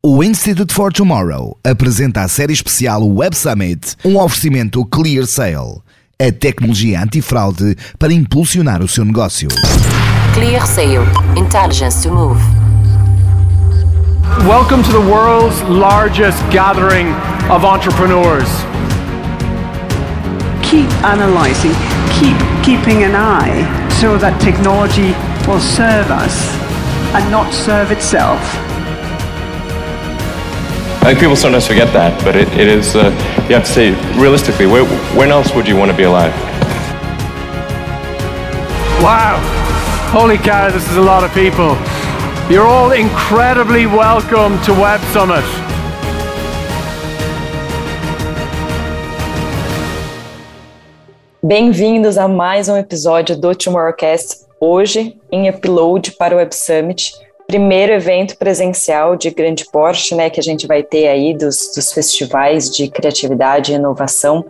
O Institute for Tomorrow apresenta a série especial Web Summit, um oferecimento Clear Sale, a tecnologia antifraude para impulsionar o seu negócio. Clear Sale. Intelligence to move. Welcome to the world's largest gathering of entrepreneurs. keep analyzing, keep keeping an eye so that technology will serve us and not serve itself. I think people sometimes forget that, but it, it is, uh, you have to say, realistically, where, when else would you want to be alive? Wow. Holy cow, this is a lot of people. You're all incredibly welcome to Web Summit. Bem-vindos a mais um episódio do Tomorrowcast, hoje em upload para o Web Summit, primeiro evento presencial de grande porte, né, que a gente vai ter aí dos, dos festivais de criatividade e inovação.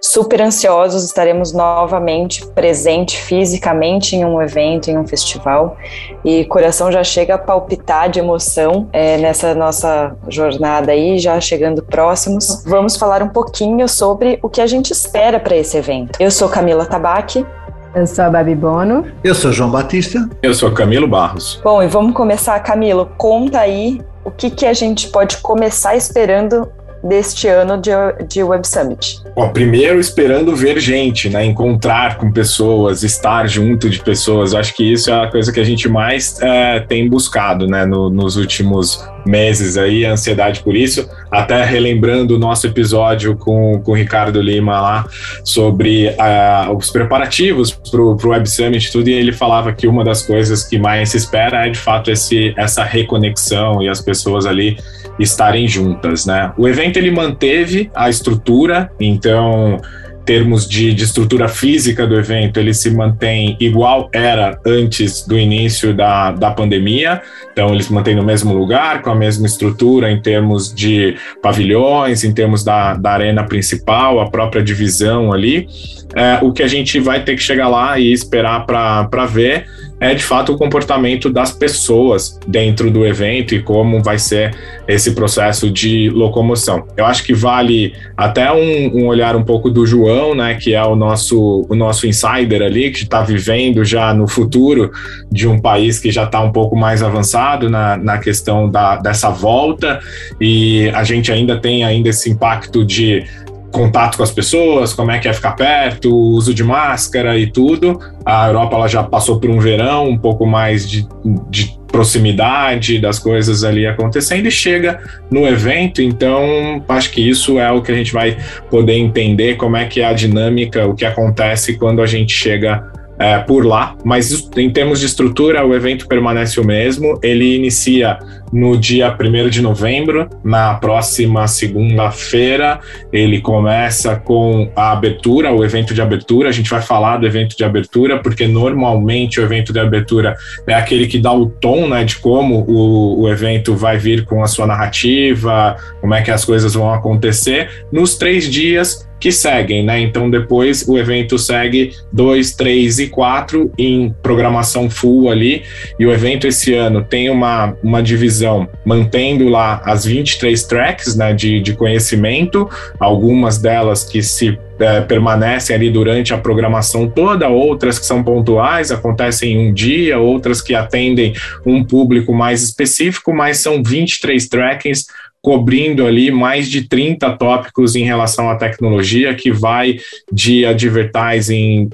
Super ansiosos, estaremos novamente presente fisicamente em um evento, em um festival, e coração já chega a palpitar de emoção é, nessa nossa jornada aí, já chegando próximos. Vamos falar um pouquinho sobre o que a gente espera para esse evento. Eu sou Camila Tabaque, Eu sou a Babi Bono. Eu sou João Batista. Eu sou Camilo Barros. Bom, e vamos começar, Camilo. Conta aí o que, que a gente pode começar esperando deste ano de, de Web Summit. Bom, primeiro esperando ver gente, né? Encontrar com pessoas, estar junto de pessoas. Eu acho que isso é a coisa que a gente mais é, tem buscado, né? No, nos últimos meses aí, a ansiedade por isso. Até relembrando o nosso episódio com, com o Ricardo Lima lá sobre uh, os preparativos para o Web Summit tudo, e ele falava que uma das coisas que mais se espera é de fato esse, essa reconexão e as pessoas ali estarem juntas, né? O evento ele manteve a estrutura, então termos de, de, estrutura física do evento, ele se mantém igual era antes do início da, da pandemia. Então, ele se mantém no mesmo lugar, com a mesma estrutura em termos de pavilhões, em termos da, da arena principal, a própria divisão ali. É, o que a gente vai ter que chegar lá e esperar para ver é de fato o comportamento das pessoas dentro do evento e como vai ser esse processo de locomoção. Eu acho que vale até um, um olhar um pouco do João, né, que é o nosso, o nosso insider ali, que está vivendo já no futuro de um país que já está um pouco mais avançado na, na questão da, dessa volta e a gente ainda tem ainda esse impacto de contato com as pessoas, como é que é ficar perto, uso de máscara e tudo. A Europa ela já passou por um verão um pouco mais de, de proximidade das coisas ali acontecendo e chega no evento, então acho que isso é o que a gente vai poder entender como é que é a dinâmica, o que acontece quando a gente chega é, por lá, mas em termos de estrutura, o evento permanece o mesmo. Ele inicia no dia 1 de novembro, na próxima segunda-feira. Ele começa com a abertura, o evento de abertura. A gente vai falar do evento de abertura, porque normalmente o evento de abertura é aquele que dá o tom né, de como o, o evento vai vir com a sua narrativa, como é que as coisas vão acontecer. Nos três dias, que seguem, né? Então depois o evento segue 2, 3 e 4 em programação full ali. E o evento esse ano tem uma, uma divisão mantendo lá as 23 tracks né, de, de conhecimento, algumas delas que se é, permanecem ali durante a programação toda, outras que são pontuais, acontecem em um dia, outras que atendem um público mais específico, mas são 23 trackings cobrindo ali mais de 30 tópicos em relação à tecnologia, que vai de advertising,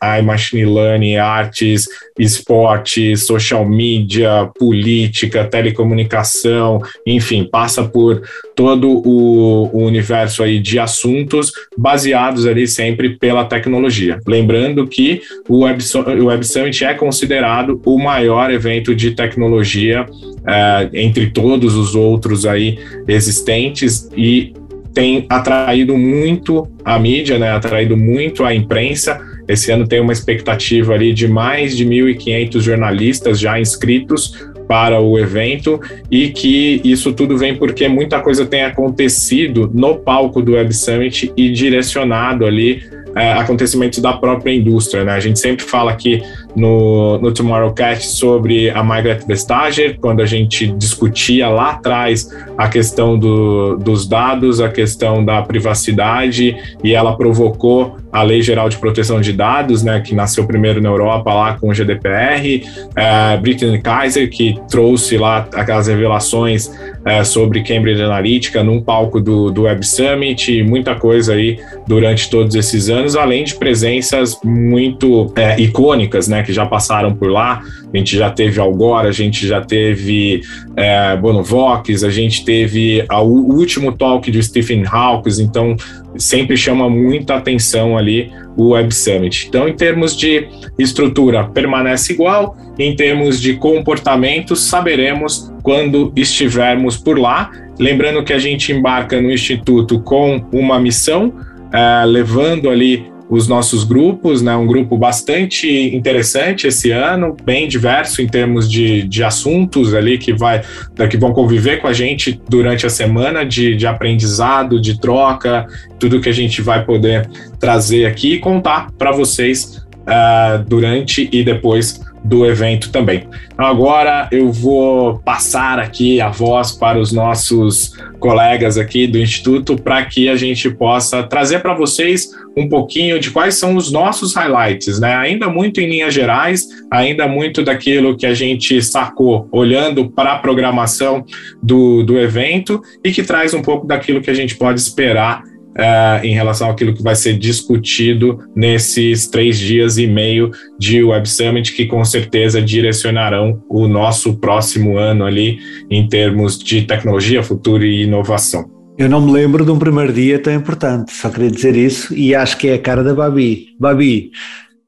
AI, machine learning, artes, esporte, social media, política, telecomunicação, enfim, passa por todo o, o universo aí de assuntos baseados ali sempre pela tecnologia. Lembrando que o Web, o Web Summit é considerado o maior evento de tecnologia uh, entre todos os outros aí existentes e tem atraído muito a mídia, né, atraído muito a imprensa. Esse ano tem uma expectativa ali de mais de 1.500 jornalistas já inscritos para o evento e que isso tudo vem porque muita coisa tem acontecido no palco do Web Summit e direcionado ali é, acontecimentos da própria indústria. Né? A gente sempre fala aqui no, no Tomorrowcast sobre a Margaret Vestager, quando a gente discutia lá atrás a questão do, dos dados, a questão da privacidade, e ela provocou a Lei Geral de Proteção de Dados, né, que nasceu primeiro na Europa lá com o GDPR, é, Brittany Kaiser, que trouxe lá aquelas revelações é, sobre Cambridge Analytica num palco do, do Web Summit, muita coisa aí durante todos esses anos, além de presenças muito é, icônicas, né, que já passaram por lá. A gente já teve Algora, a gente já teve é, Bonovox, a gente teve a, o último talk do Stephen Hawkes, então sempre chama muita atenção ali o Web Summit. Então, em termos de estrutura, permanece igual, em termos de comportamento, saberemos quando estivermos por lá. Lembrando que a gente embarca no Instituto com uma missão, uh, levando ali os nossos grupos, né? Um grupo bastante interessante esse ano, bem diverso em termos de, de assuntos ali que vai que vão conviver com a gente durante a semana de, de aprendizado, de troca, tudo que a gente vai poder trazer aqui e contar para vocês uh, durante e depois do evento também. Agora eu vou passar aqui a voz para os nossos colegas aqui do Instituto para que a gente possa trazer para vocês um pouquinho de quais são os nossos highlights, né? Ainda muito em linhas gerais, ainda muito daquilo que a gente sacou olhando para a programação do, do evento e que traz um pouco daquilo que a gente pode esperar uh, em relação àquilo que vai ser discutido nesses três dias e meio de Web Summit, que com certeza direcionarão o nosso próximo ano ali em termos de tecnologia, futuro e inovação. Eu não me lembro de um primeiro dia tão importante, só queria dizer isso e acho que é a cara da Babi. Babi,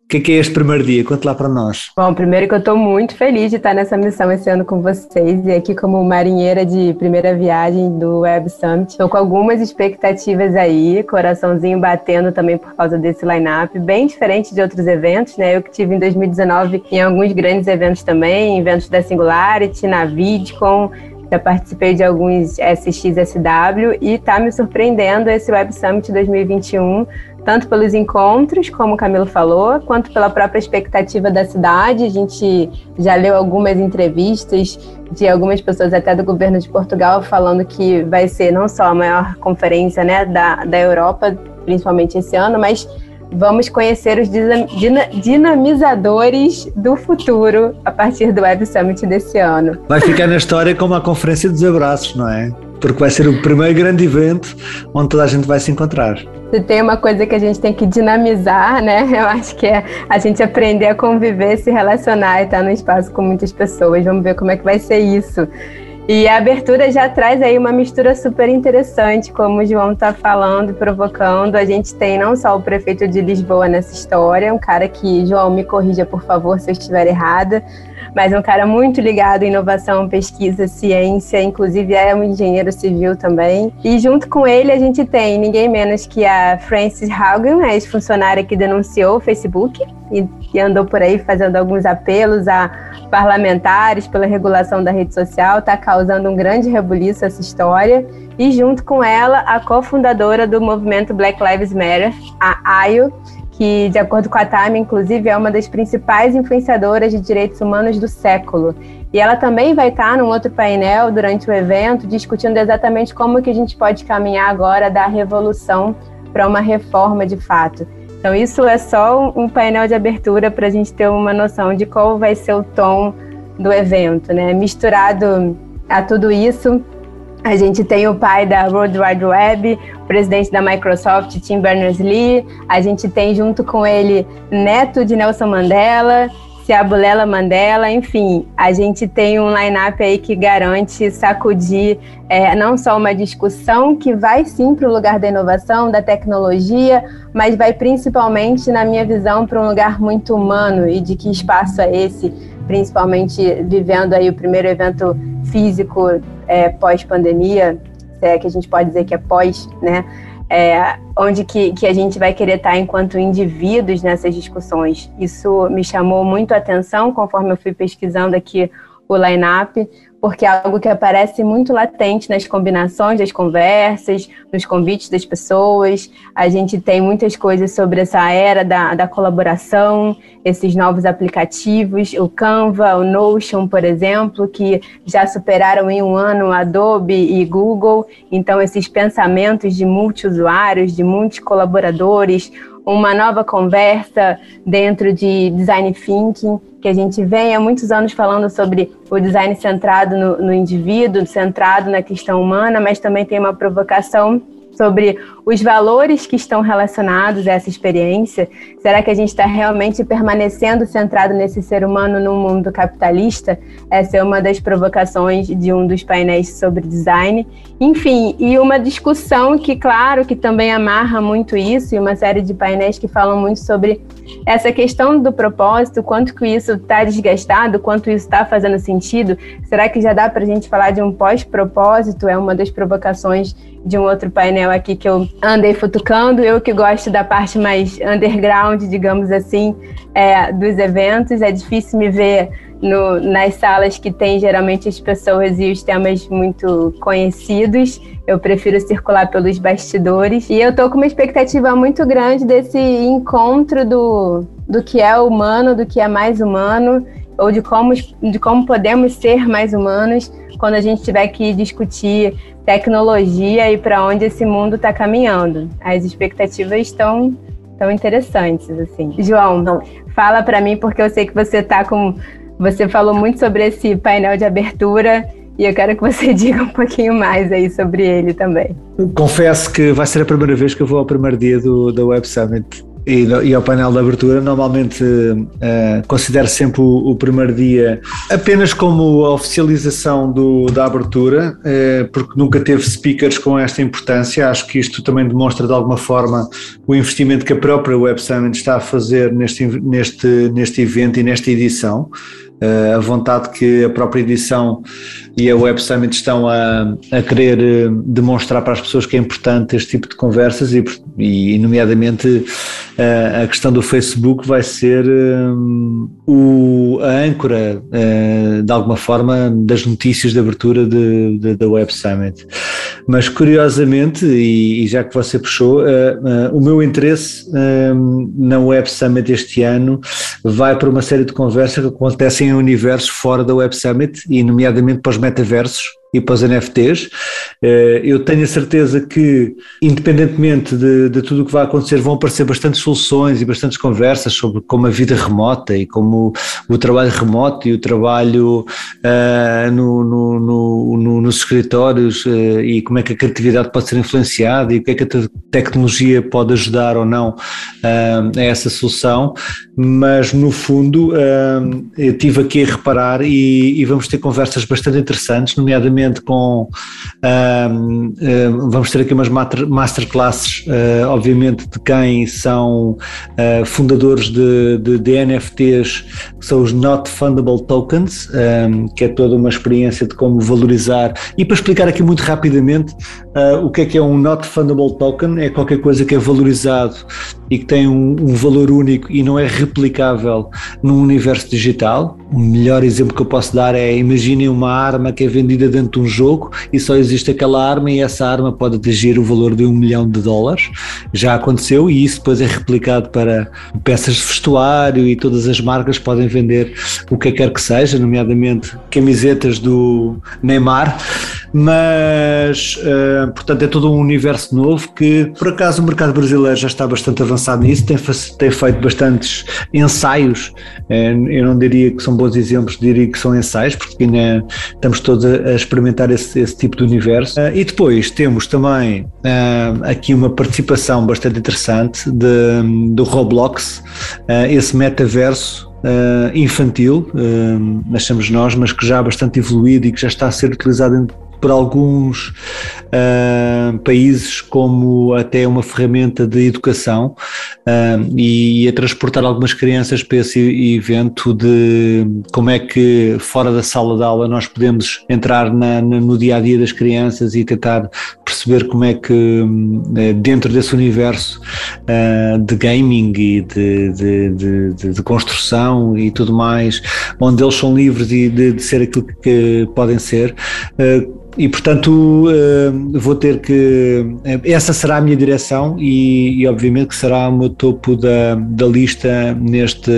o que é, que é este primeiro dia? Conte lá para nós. Bom, primeiro que eu estou muito feliz de estar nessa missão esse ano com vocês e aqui como marinheira de primeira viagem do Web Summit. Estou com algumas expectativas aí, coraçãozinho batendo também por causa desse line-up, bem diferente de outros eventos, né? Eu que tive em 2019 em alguns grandes eventos também, eventos da Singularity, na VidCon, já participei de alguns SXSW e está me surpreendendo esse Web Summit 2021 tanto pelos encontros, como o Camilo falou, quanto pela própria expectativa da cidade. A gente já leu algumas entrevistas de algumas pessoas até do governo de Portugal falando que vai ser não só a maior conferência né, da, da Europa, principalmente esse ano, mas vamos conhecer os dinamizadores do futuro a partir do Web Summit desse ano. Vai ficar na história como a Conferência dos Abraços, não é? Porque vai ser o primeiro grande evento onde toda a gente vai se encontrar. Se tem uma coisa que a gente tem que dinamizar, né? Eu acho que é a gente aprender a conviver, se relacionar e estar no espaço com muitas pessoas. Vamos ver como é que vai ser isso. E a abertura já traz aí uma mistura super interessante, como o João está falando e provocando. A gente tem não só o prefeito de Lisboa nessa história, um cara que, João, me corrija por favor se eu estiver errada, mas um cara muito ligado em inovação, pesquisa, ciência, inclusive é um engenheiro civil também. E junto com ele a gente tem ninguém menos que a Frances Haugen, a ex-funcionária que denunciou o Facebook e, e andou por aí fazendo alguns apelos a parlamentares pela regulação da rede social, está causando um grande rebuliço essa história. E junto com ela, a cofundadora do movimento Black Lives Matter, a Ayo, que, de acordo com a Time, inclusive, é uma das principais influenciadoras de direitos humanos do século. E ela também vai estar num outro painel durante o evento, discutindo exatamente como que a gente pode caminhar agora da revolução para uma reforma de fato. Então, isso é só um painel de abertura para a gente ter uma noção de qual vai ser o tom do evento, né? Misturado a tudo isso, a gente tem o pai da World Wide Web, o presidente da Microsoft, Tim Berners-Lee. A gente tem junto com ele neto de Nelson Mandela, Ciabulela Mandela, enfim, a gente tem um line-up aí que garante sacudir é, não só uma discussão que vai sim para o lugar da inovação, da tecnologia, mas vai principalmente, na minha visão, para um lugar muito humano e de que espaço é esse, principalmente vivendo aí o primeiro evento físico é, pós-pandemia, é que a gente pode dizer que é pós, né? É, onde que, que a gente vai querer estar enquanto indivíduos nessas discussões. Isso me chamou muito a atenção conforme eu fui pesquisando aqui o line-up, porque é algo que aparece muito latente nas combinações das conversas, nos convites das pessoas. A gente tem muitas coisas sobre essa era da, da colaboração, esses novos aplicativos, o Canva, o Notion, por exemplo, que já superaram em um ano Adobe e Google. Então, esses pensamentos de multiusuários, de muitos colaboradores, uma nova conversa dentro de design thinking, que a gente vem há muitos anos falando sobre o design centrado no, no indivíduo, centrado na questão humana, mas também tem uma provocação sobre os valores que estão relacionados a essa experiência. Será que a gente está realmente permanecendo centrado nesse ser humano num mundo capitalista? Essa é uma das provocações de um dos painéis sobre design. Enfim, e uma discussão que, claro, que também amarra muito isso, e uma série de painéis que falam muito sobre essa questão do propósito, quanto que isso está desgastado, quanto isso está fazendo sentido. Será que já dá para a gente falar de um pós-propósito? É uma das provocações de um outro painel aqui que eu andei futucando. Eu que gosto da parte mais underground, digamos assim, é, dos eventos. É difícil me ver no, nas salas que tem geralmente as pessoas e os temas muito conhecidos. Eu prefiro circular pelos bastidores. E eu tô com uma expectativa muito grande desse encontro do, do que é humano, do que é mais humano, ou de como, de como podemos ser mais humanos quando a gente tiver que discutir tecnologia e para onde esse mundo está caminhando. As expectativas estão tão interessantes assim. João, Não. fala para mim porque eu sei que você tá com você falou muito sobre esse painel de abertura e eu quero que você diga um pouquinho mais aí sobre ele também. Confesso que vai ser a primeira vez que eu vou ao primeiro dia do, da Web Summit e, e ao painel de abertura, normalmente uh, considero sempre o, o, primeiro dia apenas como a oficialização do, da abertura, uh, porque nunca teve speakers com esta importância. Acho que isto também demonstra de alguma forma o investimento que a própria Web Summit está a fazer neste, neste, neste evento e nesta edição. Uh, a vontade que a própria edição e a Web Summit estão a, a querer uh, demonstrar para as pessoas que é importante este tipo de conversas e, e nomeadamente, uh, a questão do Facebook vai ser o, a âncora, de alguma forma, das notícias de abertura de, de, da Web Summit. Mas, curiosamente, e, e já que você puxou, o meu interesse na Web Summit este ano vai para uma série de conversas que acontecem em universos fora da Web Summit e nomeadamente para os metaversos e para os NFTs. Eh, eu tenho a certeza que, independentemente de, de tudo o que vai acontecer, vão aparecer bastantes soluções e bastantes conversas sobre como a vida remota e como o trabalho remoto e o trabalho uh, no, no, no, nos escritórios uh, e como é que a criatividade pode ser influenciada e o que é que a tecnologia pode ajudar ou não uh, a essa solução. Mas, no fundo, eu tive aqui a reparar e, e vamos ter conversas bastante interessantes, nomeadamente com. Um, vamos ter aqui umas masterclasses, uh, obviamente, de quem são uh, fundadores de, de, de, NFTs, que são os Not Fundable Tokens, um, que é toda uma experiência de como valorizar. E para explicar aqui muito rapidamente uh, o que é que é um Not Fundable Token, é qualquer coisa que é valorizado e que tem um, um valor único e não é replicável num universo digital. O melhor exemplo que eu posso dar é imaginem uma arma que é vendida dentro de um jogo e só existe aquela arma e essa arma pode atingir o valor de um milhão de dólares. Já aconteceu e isso depois é replicado para peças de vestuário e todas as marcas podem vender o que quer que seja, nomeadamente camisetas do Neymar mas uh, portanto é todo um universo novo que por acaso o mercado brasileiro já está bastante avançado nisso, tem, tem feito bastantes ensaios, uh, eu não diria que são bons exemplos, diria que são ensaios, porque ainda estamos todos a, experimentar esse, esse, tipo de universo. Uh, e depois temos também aqui uma participação bastante interessante de, do Roblox, esse metaverso infantil, achamos nós, mas que já é bastante evoluído e que já está a ser utilizado por alguns uh, países como até uma ferramenta de educação uh, e a transportar algumas crianças para esse evento de como é que fora da sala de aula nós podemos entrar na, no dia a dia das crianças e tentar perceber como é que eh, dentro desse universo uh, de gaming e de, de, de, de, construção e tudo mais, onde eles são livres de, ser aquilo que podem ser, uh, e portanto uh, vou ter que. Essa será a minha direção e, e, obviamente que será o meu topo da, da lista neste,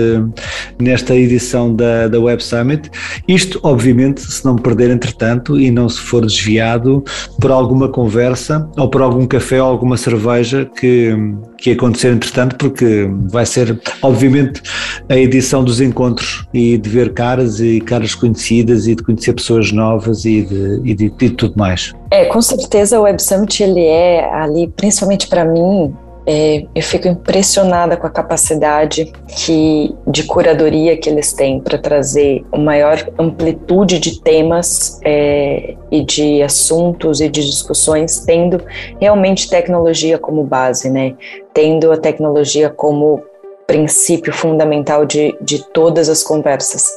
nesta edição da, da Web Summit. Isto, obviamente, se não me perder entretanto e não se for desviado por alguma conversa ou por algum café ou alguma cerveja que, que acontecer entretanto, porque vai ser, obviamente, a edição dos encontros e de ver caras e caras conhecidas e de conhecer pessoas novas e de, e de, de tudo mais. É, com certeza o Web Summit ele é ali, principalmente para mim, é, eu fico impressionada com a capacidade que, de curadoria que eles têm para trazer uma maior amplitude de temas é, e de assuntos e de discussões, tendo realmente tecnologia como base, né? Tendo a tecnologia como princípio fundamental de, de todas as conversas.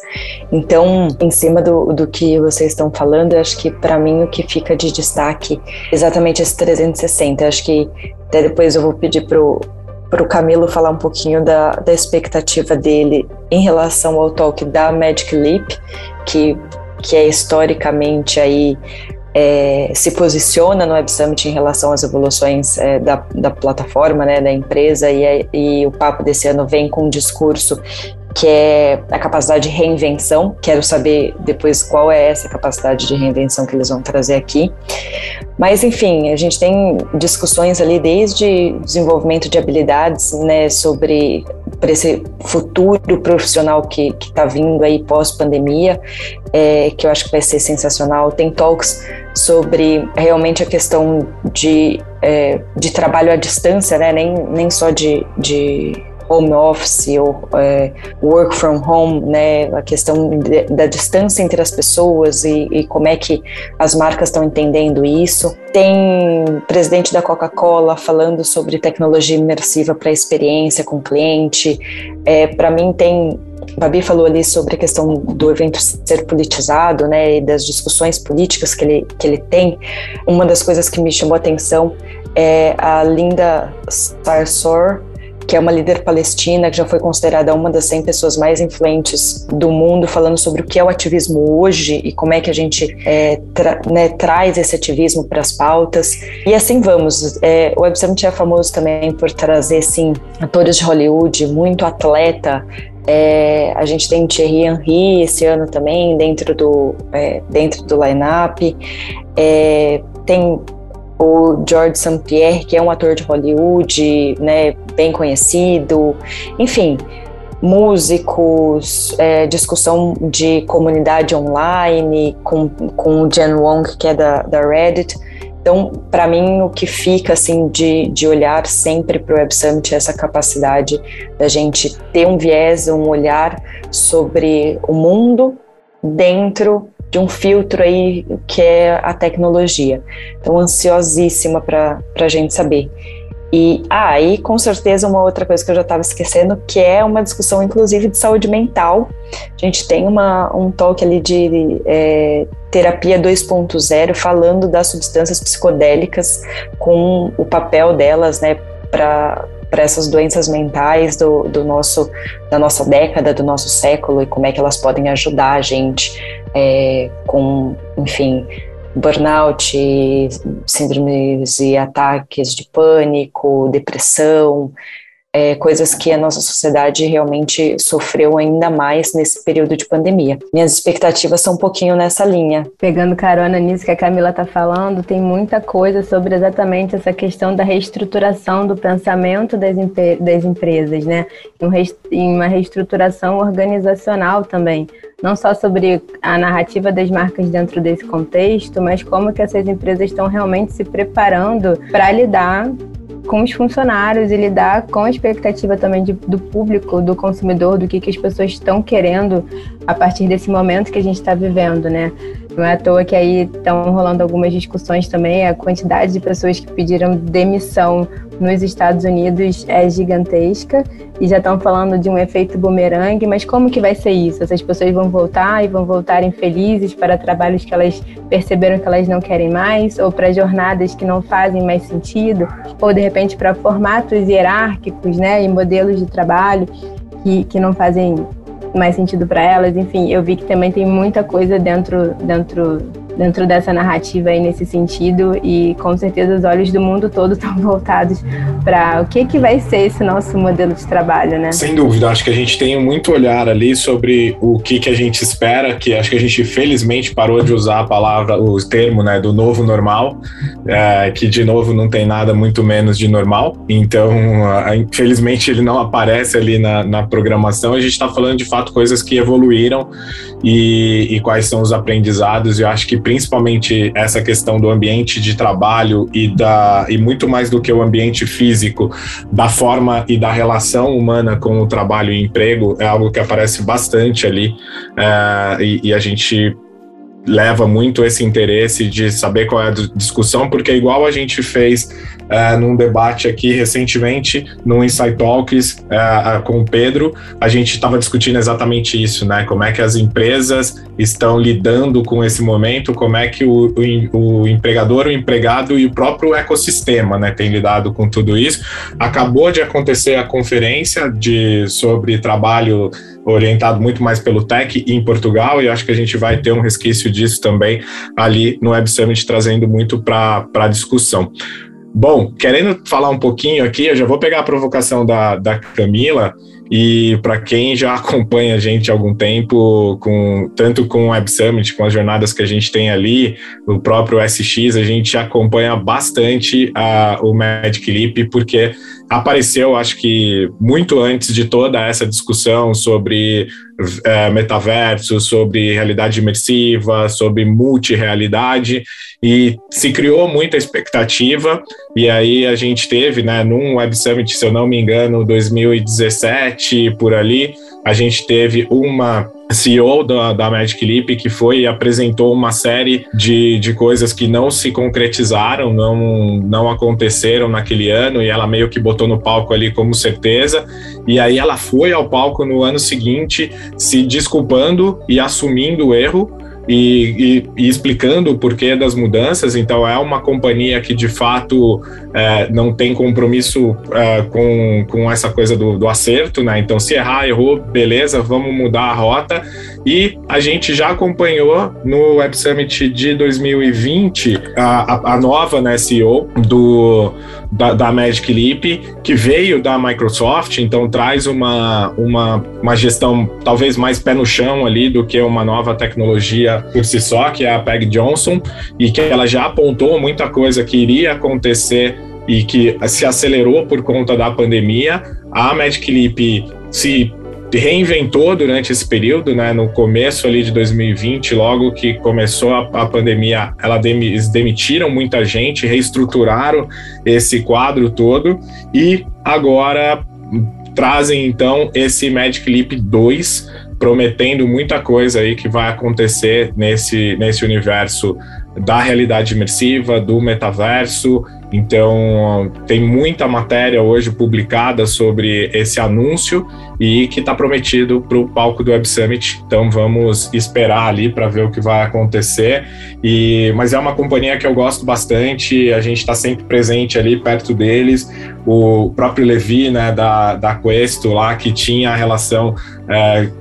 Então, em cima do, do que vocês estão falando, acho que para mim o que fica de destaque exatamente esse 360. Eu acho que até depois eu vou pedir pro para o Camilo falar um pouquinho da, da expectativa dele em relação ao talk da Magic Leap, que, que é historicamente aí é, se posiciona no Web Summit em relação às evoluções é, da, da plataforma, né, da empresa, e, é, e o papo desse ano vem com um discurso que é a capacidade de reinvenção. Quero saber depois qual é essa capacidade de reinvenção que eles vão trazer aqui. Mas, enfim, a gente tem discussões ali desde desenvolvimento de habilidades, né, sobre esse futuro profissional que está vindo aí pós-pandemia, é, que eu acho que vai ser sensacional. Tem talks sobre realmente a questão de, é, de trabalho à distância, né, nem, nem só de, de home office ou é, work from home, né, a questão de, da distância entre as pessoas e, e como é que as marcas estão entendendo isso. Tem presidente da Coca-Cola falando sobre tecnologia imersiva para experiência com cliente. É, para mim tem Babi falou ali sobre a questão do evento ser politizado, né, e das discussões políticas que ele, que ele tem. Uma das coisas que me chamou a atenção é a Linda Starsor, que é uma líder palestina que já foi considerada uma das 100 pessoas mais influentes do mundo, falando sobre o que é o ativismo hoje e como é que a gente é, tra né, traz esse ativismo para as pautas. E assim vamos. É, o Web Summit é famoso também por trazer, sim, atores de Hollywood, muito atleta, é, a gente tem Thierry Henry esse ano também dentro do, é, dentro do line-up. É, tem o George St. Pierre, que é um ator de Hollywood, né, bem conhecido, enfim, músicos, é, discussão de comunidade online com, com o Jen Wong, que é da, da Reddit. Então, para mim, o que fica assim de, de olhar sempre para o Web Summit é essa capacidade da gente ter um viés, um olhar sobre o mundo dentro de um filtro aí que é a tecnologia. Então, ansiosíssima para a gente saber. E aí, ah, com certeza, uma outra coisa que eu já estava esquecendo, que é uma discussão, inclusive, de saúde mental. A gente tem uma, um talk ali de é, terapia 2.0, falando das substâncias psicodélicas, com o papel delas, né, para para essas doenças mentais do, do nosso da nossa década, do nosso século e como é que elas podem ajudar a gente é, com, enfim, burnout, síndromes e ataques de pânico, depressão, é, coisas que a nossa sociedade realmente sofreu ainda mais nesse período de pandemia. Minhas expectativas são um pouquinho nessa linha. Pegando carona nisso que a Camila está falando, tem muita coisa sobre exatamente essa questão da reestruturação do pensamento das, das empresas, né? Em uma reestruturação organizacional também não só sobre a narrativa das marcas dentro desse contexto, mas como que essas empresas estão realmente se preparando para lidar com os funcionários e lidar com a expectativa também de, do público, do consumidor, do que, que as pessoas estão querendo a partir desse momento que a gente está vivendo, né? Não é à toa que aí estão rolando algumas discussões também. A quantidade de pessoas que pediram demissão nos Estados Unidos é gigantesca e já estão falando de um efeito bumerangue. Mas como que vai ser isso? Essas pessoas vão voltar e vão voltar infelizes para trabalhos que elas perceberam que elas não querem mais, ou para jornadas que não fazem mais sentido, ou de repente para formatos hierárquicos, né, e modelos de trabalho que, que não fazem mais sentido para elas. Enfim, eu vi que também tem muita coisa dentro, dentro dentro dessa narrativa aí nesse sentido e com certeza os olhos do mundo todo estão voltados para o que que vai ser esse nosso modelo de trabalho, né? Sem dúvida, acho que a gente tem muito olhar ali sobre o que que a gente espera, que acho que a gente felizmente parou de usar a palavra, o termo, né, do novo normal, é, que de novo não tem nada muito menos de normal, então infelizmente ele não aparece ali na, na programação, a gente está falando de fato coisas que evoluíram e, e quais são os aprendizados, e eu acho que principalmente essa questão do ambiente de trabalho e, da, e muito mais do que o ambiente físico, da forma e da relação humana com o trabalho e emprego, é algo que aparece bastante ali. É, e, e a gente leva muito esse interesse de saber qual é a discussão, porque é igual a gente fez uh, num debate aqui recentemente, no Insight Talks uh, com o Pedro, a gente estava discutindo exatamente isso, né? Como é que as empresas estão lidando com esse momento, como é que o, o, o empregador, o empregado e o próprio ecossistema, né, tem lidado com tudo isso. Acabou de acontecer a conferência de, sobre trabalho orientado muito mais pelo tech em Portugal, e acho que a gente vai ter um resquício disso também ali no Web Summit, trazendo muito para a discussão. Bom, querendo falar um pouquinho aqui, eu já vou pegar a provocação da, da Camila, e para quem já acompanha a gente há algum tempo, com, tanto com o Web Summit, com as jornadas que a gente tem ali, o próprio SX, a gente acompanha bastante a, o Magic Leap, porque apareceu, acho que muito antes de toda essa discussão sobre é, metaverso, sobre realidade imersiva, sobre multirealidade, e se criou muita expectativa, e aí a gente teve, né, num Web Summit, se eu não me engano, 2017, por ali, a gente teve uma CEO da, da Magic Leap, que foi e apresentou uma série de, de coisas que não se concretizaram, não, não aconteceram naquele ano, e ela meio que botou no palco ali como certeza. E aí ela foi ao palco no ano seguinte se desculpando e assumindo o erro e, e, e, explicando o porquê das mudanças. Então, é uma companhia que de fato é, não tem compromisso é, com, com essa coisa do, do acerto, né? Então, se errar, errou, beleza, vamos mudar a rota. E a gente já acompanhou no Web Summit de 2020 a, a, a nova né, CEO do, da, da, Magic Leap, que veio da Microsoft, então traz uma, uma, uma gestão talvez mais pé no chão ali do que uma nova tecnologia por si só, que é a Peg Johnson, e que ela já apontou muita coisa que iria acontecer e que se acelerou por conta da pandemia. A Magic Leap se reinventou durante esse período, né? No começo ali de 2020, logo que começou a, a pandemia, ela dem, eles demitiram muita gente, reestruturaram esse quadro todo e agora trazem então esse Magic Leap 2, prometendo muita coisa aí que vai acontecer nesse, nesse universo da realidade imersiva, do metaverso então, tem muita matéria hoje publicada sobre esse anúncio e que está prometido para o palco do Web Summit. Então, vamos esperar ali para ver o que vai acontecer. E, mas é uma companhia que eu gosto bastante, a gente está sempre presente ali perto deles. O próprio Levi, né, da, da Questo lá, que tinha a relação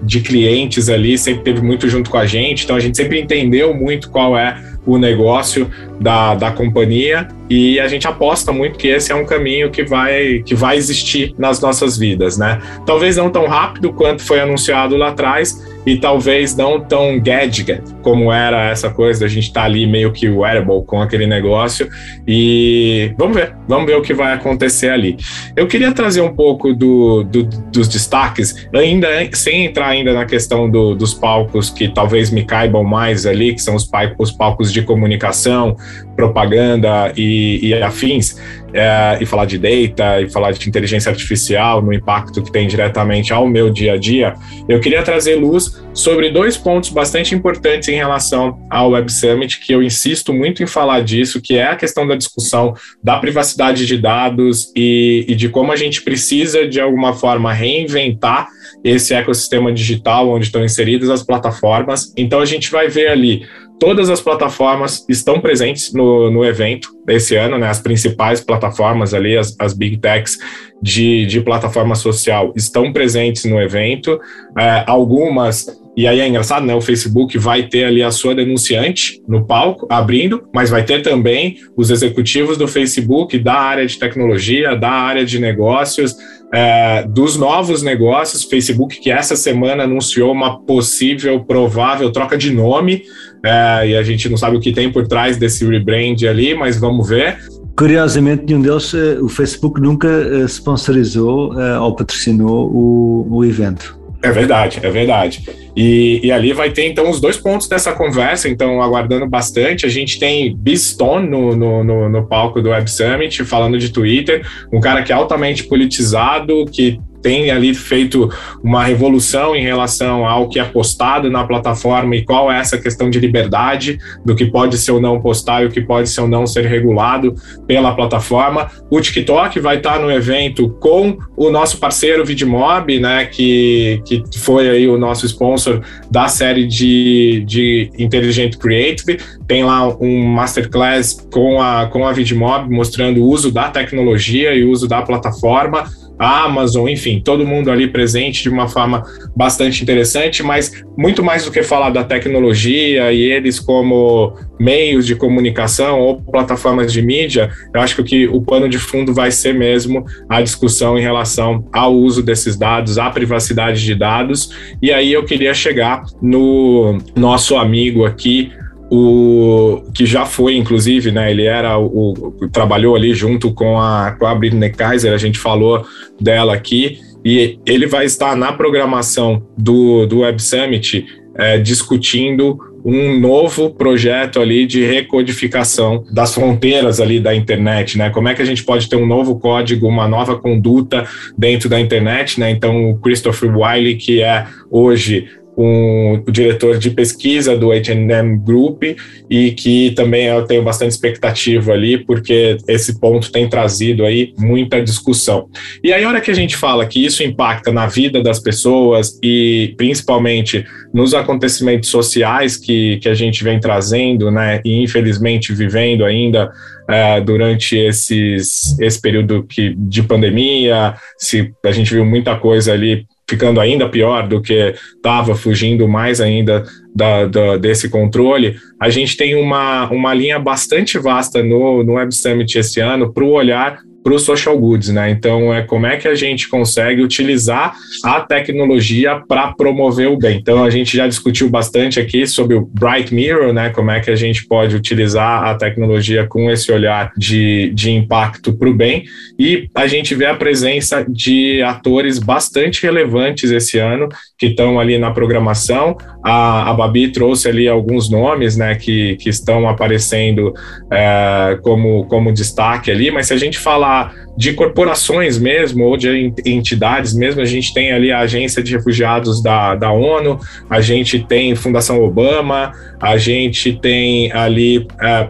de clientes ali, sempre teve muito junto com a gente. Então, a gente sempre entendeu muito qual é o negócio da, da companhia e a gente aposta muito que esse é um caminho que vai, que vai existir nas nossas vidas, né? Talvez não tão rápido quanto foi anunciado lá atrás, e talvez não tão gadget como era essa coisa da gente estar tá ali meio que wearable com aquele negócio e vamos ver, vamos ver o que vai acontecer ali. Eu queria trazer um pouco do, do, dos destaques, ainda sem entrar ainda na questão do, dos palcos que talvez me caibam mais ali, que são os, os palcos de comunicação, propaganda e, e afins, é, e falar de data, e falar de inteligência artificial, no impacto que tem diretamente ao meu dia a dia, eu queria trazer luz sobre dois pontos bastante importantes em relação ao Web Summit, que eu insisto muito em falar disso, que é a questão da discussão da privacidade de dados e, e de como a gente precisa, de alguma forma, reinventar esse ecossistema digital onde estão inseridas as plataformas. Então, a gente vai ver ali todas as plataformas estão presentes no, no evento desse ano, né? As principais plataformas ali, as, as big techs de, de plataforma social estão presentes no evento. É, algumas e aí é engraçado, né? O Facebook vai ter ali a sua denunciante no palco, abrindo, mas vai ter também os executivos do Facebook, da área de tecnologia, da área de negócios, é, dos novos negócios. Facebook, que essa semana anunciou uma possível, provável troca de nome, é, e a gente não sabe o que tem por trás desse rebrand ali, mas vamos ver. Curiosamente, nenhum deles, eh, o Facebook nunca eh, sponsorizou eh, ou patrocinou o, o evento. É verdade, é verdade. E, e, ali vai ter então os dois pontos dessa conversa, então aguardando bastante. A gente tem Bistone no, no, no, no palco do Web Summit, falando de Twitter, um cara que é altamente politizado, que tem ali feito uma revolução em relação ao que é postado na plataforma e qual é essa questão de liberdade do que pode ser ou não postar e o que pode ser ou não ser regulado pela plataforma. O TikTok vai estar no evento com o nosso parceiro Vidmob, né, que, que foi aí o nosso sponsor da série de, de Intelligent Creative. Tem lá um masterclass com a, com a Vidmob mostrando o uso da tecnologia e o uso da plataforma Amazon, enfim, todo mundo ali presente de uma forma bastante interessante, mas muito mais do que falar da tecnologia e eles como meios de comunicação ou plataformas de mídia, eu acho que o pano de fundo vai ser mesmo a discussão em relação ao uso desses dados, à privacidade de dados, e aí eu queria chegar no nosso amigo aqui, o que já foi, inclusive, né? Ele era o, o trabalhou ali junto com a, com a Britney Kaiser, a gente falou dela aqui, e ele vai estar na programação do, do Web Summit é, discutindo um novo projeto ali de recodificação das fronteiras ali da internet, né? Como é que a gente pode ter um novo código, uma nova conduta dentro da internet, né? Então, o Christopher Wiley, que é hoje um, o diretor de pesquisa do H&M Group e que também eu tenho bastante expectativa ali, porque esse ponto tem trazido aí muita discussão. E aí, a hora que a gente fala que isso impacta na vida das pessoas e principalmente nos acontecimentos sociais que, que a gente vem trazendo, né, e infelizmente vivendo ainda é, durante esses, esse período que, de pandemia, se a gente viu muita coisa ali ficando ainda pior do que estava, fugindo mais ainda da, da, desse controle, a gente tem uma, uma linha bastante vasta no, no Web Summit esse ano para o olhar para os social goods, né? Então, é como é que a gente consegue utilizar a tecnologia para promover o bem. Então, a gente já discutiu bastante aqui sobre o Bright Mirror, né? Como é que a gente pode utilizar a tecnologia com esse olhar de, de impacto para o bem. E a gente vê a presença de atores bastante relevantes esse ano que estão ali na programação. A, a Babi trouxe ali alguns nomes, né? Que, que estão aparecendo é, como, como destaque ali, mas se a gente falar a de corporações mesmo, ou de entidades mesmo, a gente tem ali a Agência de Refugiados da, da ONU, a gente tem Fundação Obama, a gente tem ali é,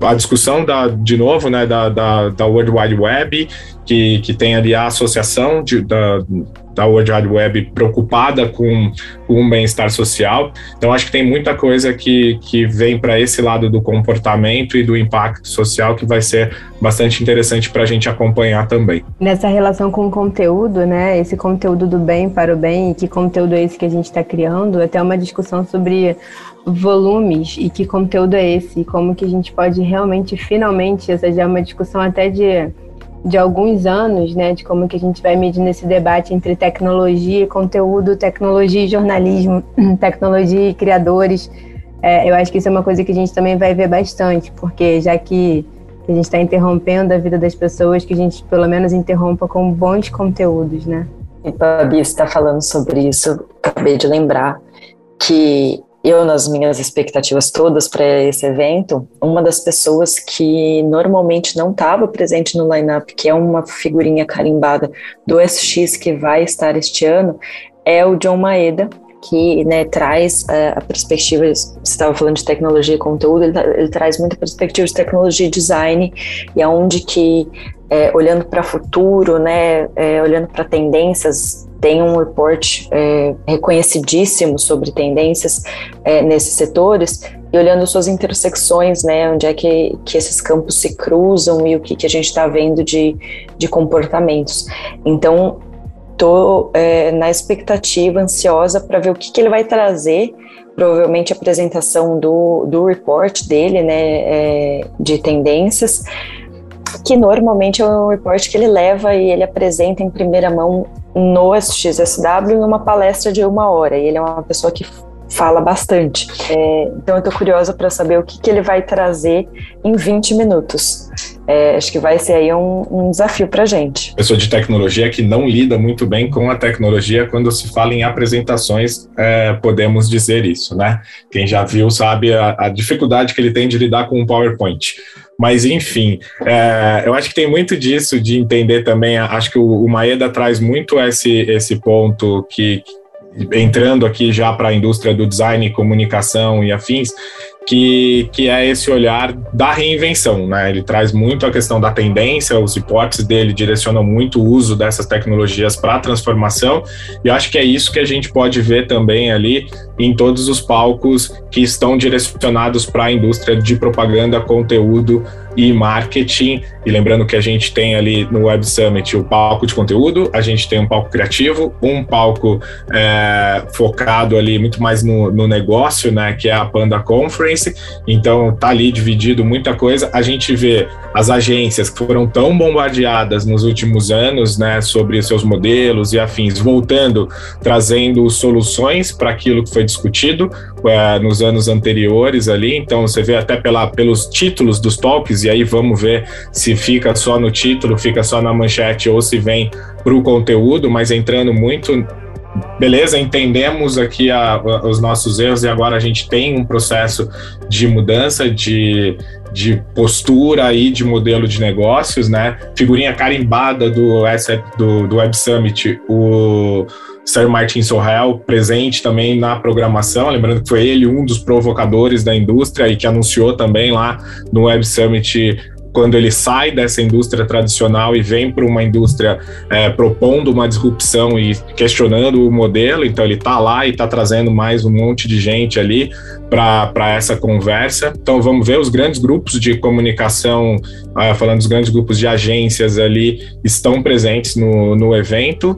a discussão da, de novo, né, da, da, da World Wide Web, que, que tem ali a associação de, da, da World Wide Web preocupada com, com o bem-estar social. Então, acho que tem muita coisa que, que vem para esse lado do comportamento e do impacto social que vai ser bastante interessante para a gente acompanhar também. Nessa relação com o conteúdo, né? Esse conteúdo do bem para o bem, e que conteúdo é esse que a gente está criando, até uma discussão sobre volumes e que conteúdo é esse, e como que a gente pode realmente, finalmente, essa já é uma discussão até de de alguns anos, né, de como que a gente vai medir nesse debate entre tecnologia e conteúdo, tecnologia e jornalismo, tecnologia e criadores. É, eu acho que isso é uma coisa que a gente também vai ver bastante, porque já que a gente está interrompendo a vida das pessoas, que a gente pelo menos interrompa com bons conteúdos, né? E Babi está falando sobre isso, acabei de lembrar que eu, nas minhas expectativas todas para esse evento, uma das pessoas que normalmente não estava presente no lineup, que é uma figurinha carimbada do SX que vai estar este ano, é o John Maeda, que né, traz uh, a perspectiva, você estava falando de tecnologia e conteúdo, ele, ele, traz muita perspectiva de tecnologia e design, e aonde que, é, olhando para o futuro, né, é, olhando para tendências, tem um report é, reconhecidíssimo sobre tendências é, nesses setores e olhando suas intersecções, né, onde é que, que esses campos se cruzam e o que, que a gente está vendo de, de comportamentos. Então, estou é, na expectativa, ansiosa para ver o que, que ele vai trazer provavelmente a apresentação do, do report dele, né, é, de tendências, que normalmente é um report que ele leva e ele apresenta em primeira mão no SXSW numa palestra de uma hora. E ele é uma pessoa que fala bastante. É, então eu estou curiosa para saber o que, que, ele vai trazer em 20 minutos. É, acho que vai ser aí um, um desafio para a gente. Pessoa de tecnologia que não lida muito bem com a tecnologia quando se fala em apresentações, é, podemos dizer isso, né? Quem já viu sabe a, a dificuldade que ele tem de lidar com um PowerPoint. Mas, enfim, é, eu acho que tem muito disso de entender também. Acho que o, o Maeda traz muito esse, esse ponto que, entrando aqui já para a indústria do design, comunicação e afins, que, que é esse olhar da reinvenção, né? Ele traz muito a questão da tendência, os reportes dele direcionam muito o uso dessas tecnologias para a transformação, e acho que é isso que a gente pode ver também ali em todos os palcos que estão direcionados para a indústria de propaganda, conteúdo e marketing. E lembrando que a gente tem ali no Web Summit o palco de conteúdo, a gente tem um palco criativo, um palco é, focado ali muito mais no, no negócio, né, que é a Panda Conference. Então tá ali dividido muita coisa. A gente vê as agências que foram tão bombardeadas nos últimos anos, né, sobre seus modelos e afins, voltando, trazendo soluções para aquilo que foi discutido é, nos anos anteriores ali. Então você vê até pela, pelos títulos dos talks e aí vamos ver se fica só no título, fica só na manchete ou se vem para o conteúdo, mas entrando muito beleza, entendemos aqui a, a, os nossos erros e agora a gente tem um processo de mudança de, de postura aí de modelo de negócios, né? Figurinha carimbada do, do Web Summit, o Sir Martin Sorrell presente também na programação, lembrando que foi ele um dos provocadores da indústria e que anunciou também lá no Web Summit quando ele sai dessa indústria tradicional e vem para uma indústria é, propondo uma disrupção e questionando o modelo, então ele está lá e está trazendo mais um monte de gente ali para essa conversa. Então vamos ver os grandes grupos de comunicação, ah, falando dos grandes grupos de agências ali, estão presentes no, no evento,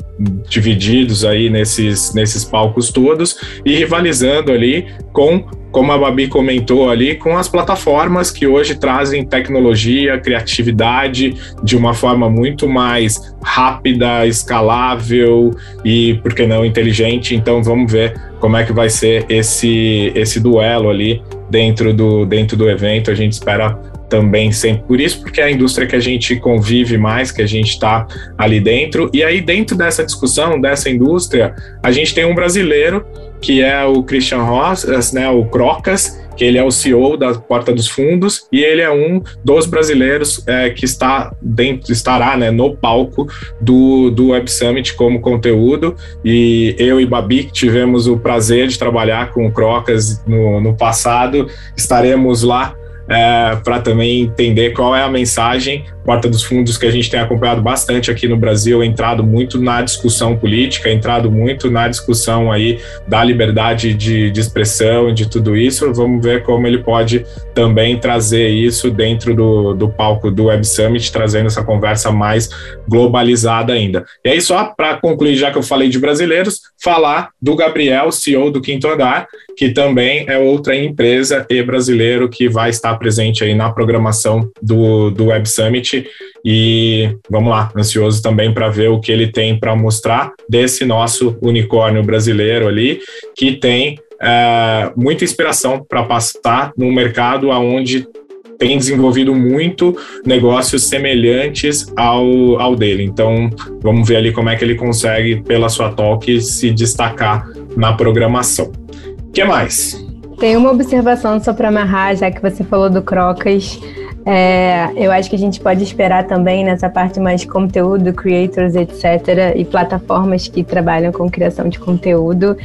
divididos aí nesses, nesses palcos todos e rivalizando ali com como a Babi comentou ali, com as plataformas que hoje trazem tecnologia, criatividade de uma forma muito mais rápida, escalável e, por que não, inteligente. Então, vamos ver como é que vai ser esse, esse duelo ali dentro do, dentro do evento. A gente espera também sempre por isso, porque é a indústria que a gente convive mais, que a gente está ali dentro. E aí, dentro dessa discussão, dessa indústria, a gente tem um brasileiro que é o Christian Ross, né, o Crocas, que ele é o CEO da Porta dos Fundos e ele é um dos brasileiros é, que está dentro, estará né, no palco do, do Web Summit como conteúdo. E eu e Babi, que tivemos o prazer de trabalhar com o Crocas no, no passado, estaremos lá é, para também entender qual é a mensagem. Porta dos Fundos, que a gente tem acompanhado bastante aqui no Brasil, entrado muito na discussão política, entrado muito na discussão aí da liberdade de, de expressão, de tudo isso. Vamos ver como ele pode também trazer isso dentro do, do palco do Web Summit, trazendo essa conversa mais globalizada ainda. E aí, só para concluir, já que eu falei de brasileiros, falar do Gabriel, CEO do Quinto Andar, que também é outra empresa e brasileiro que vai estar presente aí na programação do, do Web Summit. E vamos lá, ansioso também para ver o que ele tem para mostrar desse nosso unicórnio brasileiro ali, que tem é, muita inspiração para passar no mercado aonde tem desenvolvido muito negócios semelhantes ao, ao dele. Então, vamos ver ali como é que ele consegue, pela sua talk, se destacar na programação. O que mais? Tem uma observação só para amarrar, já que você falou do Crocas. É, eu acho que a gente pode esperar também nessa parte mais de conteúdo, creators, etc., e plataformas que trabalham com criação de conteúdo.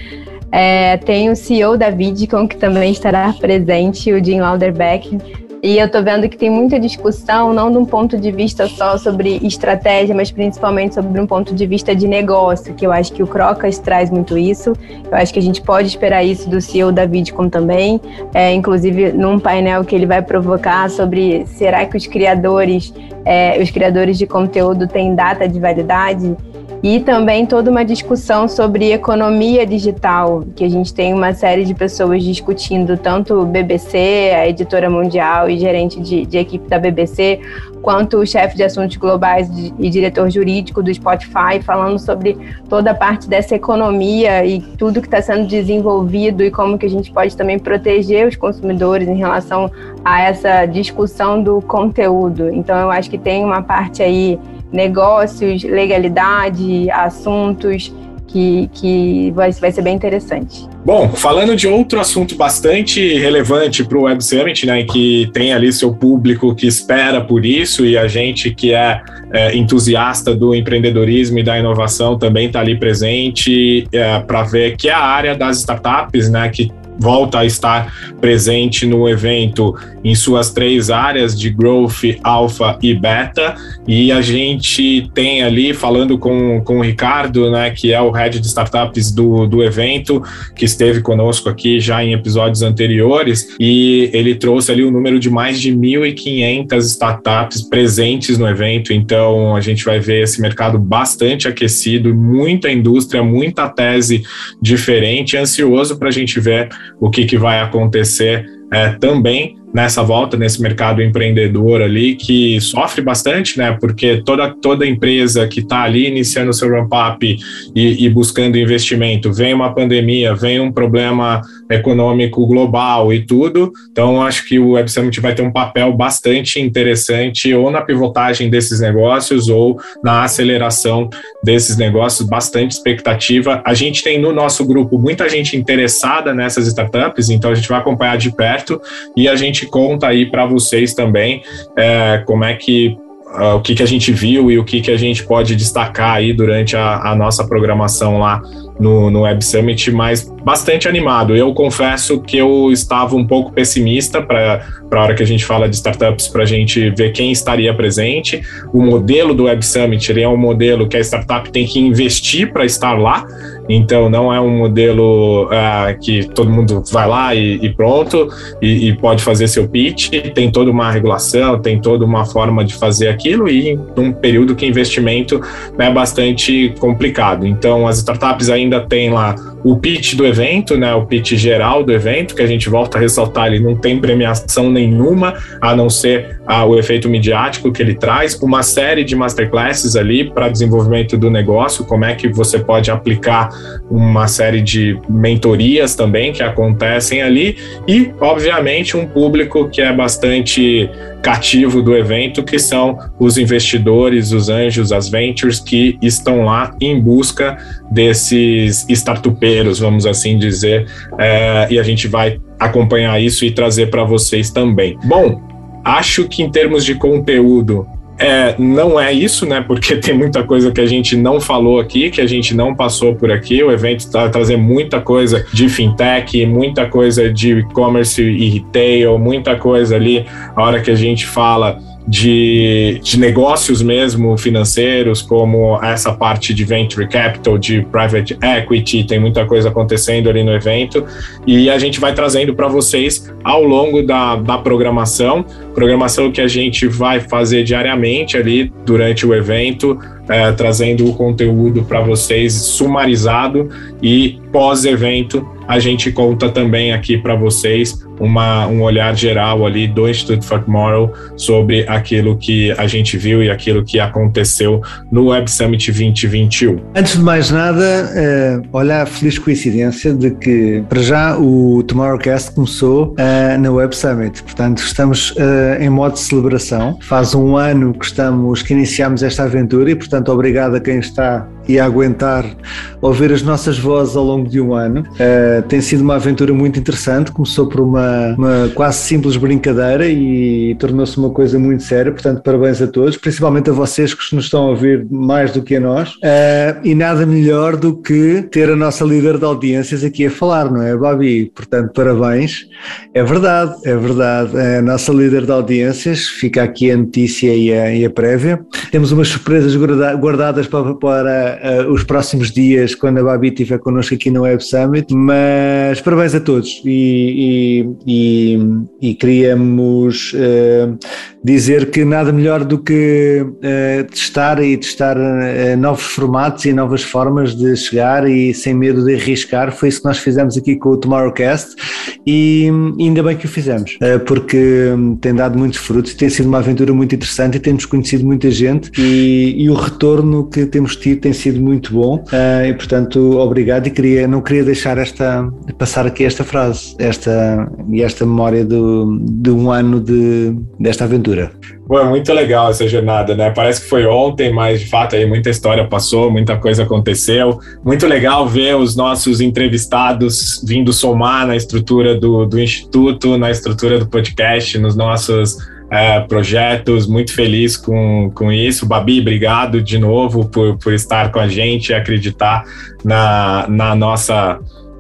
É, tem o CEO da Vidcon, que também estará presente, o Jim Lauderbeck, e eu estou vendo que tem muita discussão, não de um ponto de vista só sobre estratégia, mas principalmente sobre um ponto de vista de negócio, que eu acho que o Crocas traz muito isso. Eu acho que a gente pode esperar isso do CEO da Vidcom também, é, inclusive num painel que ele vai provocar sobre será que os criadores, é, os criadores de conteúdo têm data de validade? E também toda uma discussão sobre economia digital, que a gente tem uma série de pessoas discutindo, tanto BBC, a editora mundial e gerente de, de equipe da BBC, quanto o chefe de assuntos globais e diretor jurídico do Spotify, falando sobre toda a parte dessa economia e tudo que está sendo desenvolvido e como que a gente pode também proteger os consumidores em relação a essa discussão do conteúdo. Então, eu acho que tem uma parte aí negócios, legalidade, assuntos que, que vai, vai ser bem interessante. Bom, falando de outro assunto bastante relevante para o Web Summit, né, que tem ali seu público que espera por isso e a gente que é, é entusiasta do empreendedorismo e da inovação também está ali presente é, para ver que é a área das startups, né, que volta a estar presente no evento em suas três áreas de growth, alpha e beta. E a gente tem ali, falando com, com o Ricardo, né, que é o head de startups do, do evento, que esteve conosco aqui já em episódios anteriores, e ele trouxe ali o um número de mais de 1.500 startups presentes no evento. Então a gente vai ver esse mercado bastante aquecido, muita indústria, muita tese diferente, ansioso para a gente ver o que, que vai acontecer é, também nessa volta nesse mercado empreendedor ali que sofre bastante, né? Porque toda, toda empresa que está ali iniciando seu ramp-up e, e, buscando investimento, vem uma pandemia, vem um problema econômico global e tudo. Então, acho que o Web Summit vai ter um papel bastante interessante ou na pivotagem desses negócios ou na aceleração desses negócios, bastante expectativa. A gente tem no nosso grupo muita gente interessada nessas startups, então a gente vai acompanhar de perto e a gente gente conta aí para vocês também é, como é que uh, o que, que a gente viu e o que, que a gente pode destacar aí durante a, a nossa programação lá no, no Web Summit, mas bastante animado. Eu confesso que eu estava um pouco pessimista para a hora que a gente fala de startups, para a gente ver quem estaria presente. O modelo do Web Summit ele é um modelo que a startup tem que investir para estar lá, então não é um modelo uh, que todo mundo vai lá e, e pronto e, e, pode fazer seu pitch. Tem toda uma regulação, tem toda uma forma de fazer aquilo e num período que investimento é bastante complicado. Então as startups ainda têm lá o pitch do evento, né, o pitch geral do evento, que a gente volta a ressaltar, ele não tem premiação nenhuma, a não ser ah, o efeito midiático que ele traz, uma série de masterclasses ali para desenvolvimento do negócio, como é que você pode aplicar uma série de mentorias também que acontecem ali, e, obviamente, um público que é bastante cativo do evento, que são os investidores, os anjos, as ventures que estão lá em busca desses startupeiros, vamos assim dizer, é, e a gente vai acompanhar isso e trazer para vocês também. Bom, acho que em termos de conteúdo, é, não é isso, né? Porque tem muita coisa que a gente não falou aqui, que a gente não passou por aqui. O evento está trazendo muita coisa de fintech, muita coisa de e-commerce e retail, muita coisa ali. A hora que a gente fala de, de negócios mesmo financeiros, como essa parte de venture capital, de private equity, tem muita coisa acontecendo ali no evento, e a gente vai trazendo para vocês ao longo da, da programação, programação que a gente vai fazer diariamente ali durante o evento, é, trazendo o conteúdo para vocês sumarizado e pós-evento a gente conta também aqui para vocês uma, um olhar geral ali do Instituto for Tomorrow sobre aquilo que a gente viu e aquilo que aconteceu no Web Summit 2021. Antes de mais nada, uh, olha a feliz coincidência de que, para já, o Tomorrowcast começou uh, na Web Summit. Portanto, estamos uh, em modo de celebração. Faz um ano que estamos, que iniciamos esta aventura e, portanto, obrigado a quem está e a aguentar ouvir as nossas vozes ao longo de um ano. Uh, tem sido uma aventura muito interessante, começou por uma, uma quase simples brincadeira e tornou-se uma coisa muito séria, portanto parabéns a todos, principalmente a vocês que nos estão a ouvir mais do que a nós. Uh, e nada melhor do que ter a nossa líder de audiências aqui a falar, não é, Babi? Portanto, parabéns. É verdade, é verdade. A nossa líder de audiências, fica aqui a notícia e a, e a prévia. Temos umas surpresas guardadas para, para uh, os próximos dias, quando a Babi estiver connosco aqui no Web Summit, mas parabéns a todos e, e, e, e queríamos uh, dizer que nada melhor do que uh, testar e testar uh, novos formatos e novas formas de chegar e sem medo de arriscar. Foi isso que nós fizemos aqui com o Tomorrowcast e ainda bem que o fizemos, uh, porque um, tem dado muitos frutos, tem sido uma aventura muito interessante e temos conhecido muita gente e, e o retorno que temos tido tem sido muito bom e portanto obrigado e queria, não queria deixar esta, passar aqui esta frase esta, e esta memória do, de um ano de, desta aventura aventura. Bom, muito legal essa jornada, né? Parece que foi ontem, mas de fato aí muita história passou, muita coisa aconteceu. Muito legal ver os nossos entrevistados vindo somar na estrutura do, do Instituto, na estrutura do podcast, nos nossos é, projetos. Muito feliz com, com isso. Babi, obrigado de novo por, por estar com a gente e acreditar na, na nossa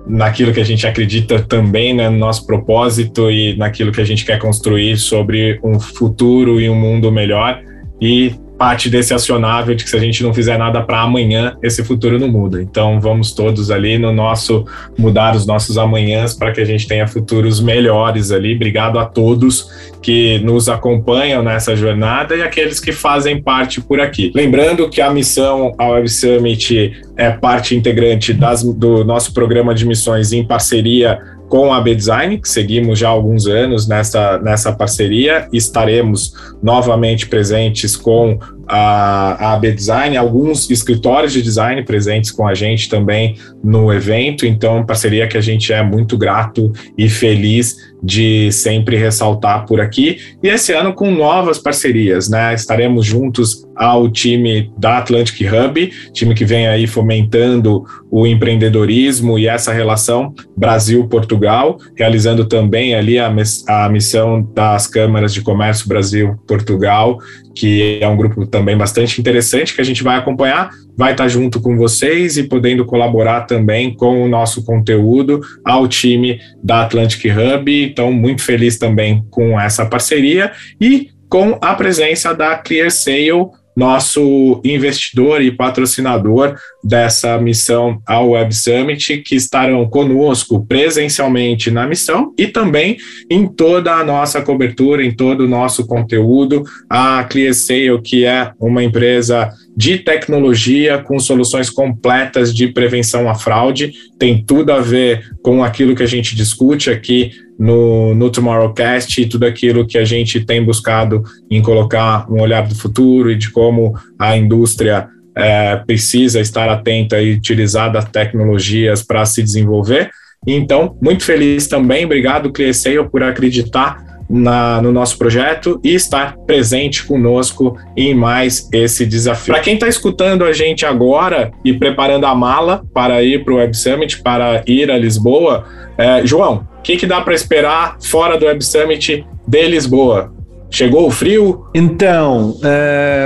naquilo que a gente acredita também, né, no nosso propósito e naquilo que a gente quer construir sobre um futuro e um mundo melhor. E parte desse acionável de que se a gente não fizer nada para amanhã, esse futuro não muda. Então vamos todos ali no nosso mudar os nossos amanhãs para que a gente tenha futuros melhores ali. Obrigado a todos que nos acompanham nessa jornada e aqueles que fazem parte por aqui. Lembrando que a missão a Web Summit é parte integrante das, do nosso programa de missões em parceria com a B-Design, que seguimos já há alguns anos nessa, nessa parceria, estaremos novamente presentes com a, a AB Design, alguns escritórios de design presentes com a gente também no evento, então parceria que a gente é muito grato e feliz de sempre ressaltar por aqui. E esse ano com novas parcerias, né? Estaremos juntos ao time da Atlantic Hub, time que vem aí fomentando o empreendedorismo e essa relação Brasil-Portugal, realizando também ali a, a missão das câmaras de comércio Brasil-Portugal, que é um grupo também bastante interessante que a gente vai acompanhar, vai estar junto com vocês e podendo colaborar também com o nosso conteúdo ao time da Atlantic Hub. Então, muito feliz também com essa parceria e com a presença da ClearSale nosso investidor e patrocinador dessa missão ao Web Summit, que estarão conosco presencialmente na missão e também em toda a nossa cobertura, em todo o nosso conteúdo. A ClearSale, que é uma empresa de tecnologia com soluções completas de prevenção à fraude, tem tudo a ver com aquilo que a gente discute aqui no, no Tomorrowcast e tudo aquilo que a gente tem buscado em colocar um olhar do futuro e de como a indústria é, precisa estar atenta e utilizar das tecnologias para se desenvolver. Então, muito feliz também, obrigado ClearSale por acreditar na, no nosso projeto e estar presente conosco em mais esse desafio. Para quem está escutando a gente agora e preparando a mala para ir para o Web Summit, para ir a Lisboa, é, João, o que, que dá para esperar fora do Web Summit de Lisboa? Chegou o frio? Então,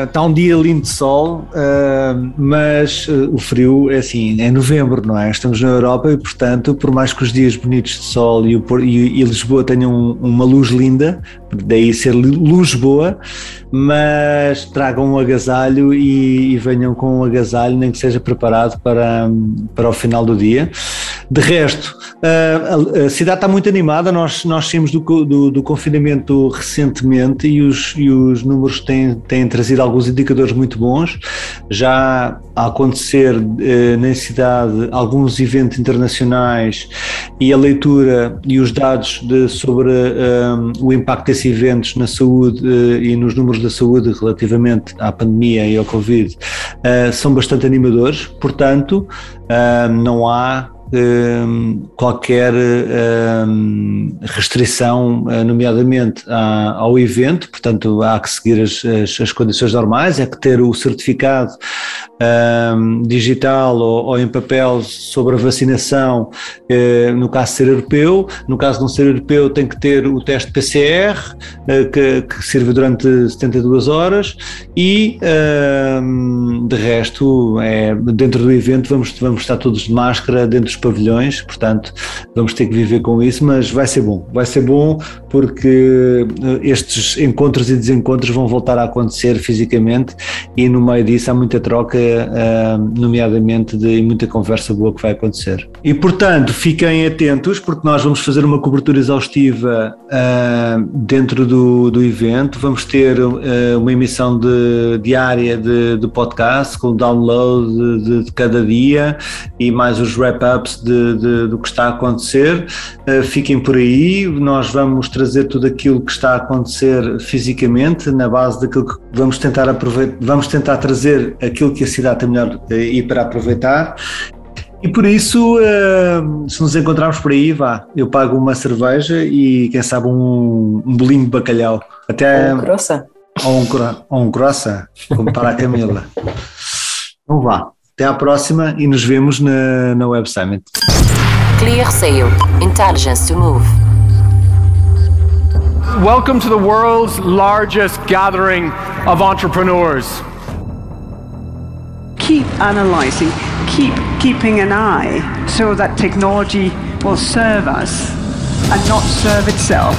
está uh, um dia lindo de sol, uh, mas uh, o frio é assim, é novembro, não é? Estamos na Europa e, portanto, por mais que os dias bonitos de sol e, o, e, e Lisboa tenham uma luz linda, daí ser luz boa, mas tragam um agasalho e, e, venham com um agasalho, nem que seja preparado para, para o final do dia. De resto, a, cidade está muito animada, nós, nós saímos do, do, do confinamento recentemente e os, e os números têm, têm trazido alguns indicadores muito bons. Já a acontecer eh, na cidade alguns eventos internacionais e a leitura e os dados de, sobre um, o impacto desses eventos na saúde uh, e nos números da saúde relativamente à pandemia e ao Covid uh, são bastante animadores, portanto, não há qualquer um, restrição, uh, nomeadamente ao evento, portanto há que seguir as, as, as, condições normais, é que ter o certificado um, digital ou, ou, em papel sobre a vacinação, uh, no caso de ser europeu, no caso de não ser europeu tem que ter o teste PCR, uh, que, que serve durante 72 horas. E de resto é dentro do evento vamos, vamos estar todos de máscara dentro dos pavilhões, portanto vamos ter que viver com isso, mas vai ser bom, vai ser bom porque eh, estes encontros e desencontros vão voltar a acontecer fisicamente e no meio disso há muita troca, nomeadamente de muita conversa boa que vai acontecer. E portanto fiquem atentos porque nós vamos fazer uma cobertura exaustiva dentro do, do evento, vamos ter uma emissão de, diária de, de podcast com download de, de cada dia e mais os wrap-ups do que está a acontecer. Uh, fiquem por aí, nós vamos trazer tudo aquilo que está a acontecer fisicamente, na base daquilo que vamos tentar aproveitar, vamos tentar trazer aquilo que a cidade tem melhor uh, e para aproveitar. E por isso, uh, se nos encontrarmos por aí, vá, eu pago uma cerveja e quem sabe um, um bolinho de bacalhau. Até. Ou croissant. Ou um, ou um croissant, como para a Camila. Então vá. Até à próxima e nos vemos na, na Web Summit. Clear Sale. Intelligence to move. Welcome to the world's largest gathering of entrepreneurs. Keep analyzing, keep keeping an eye so that technology will serve us and not serve itself.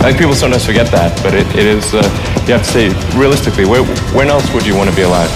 I think people sometimes forget that, but it, it is, uh, you have to say, realistically, where, when else would you want to be alive?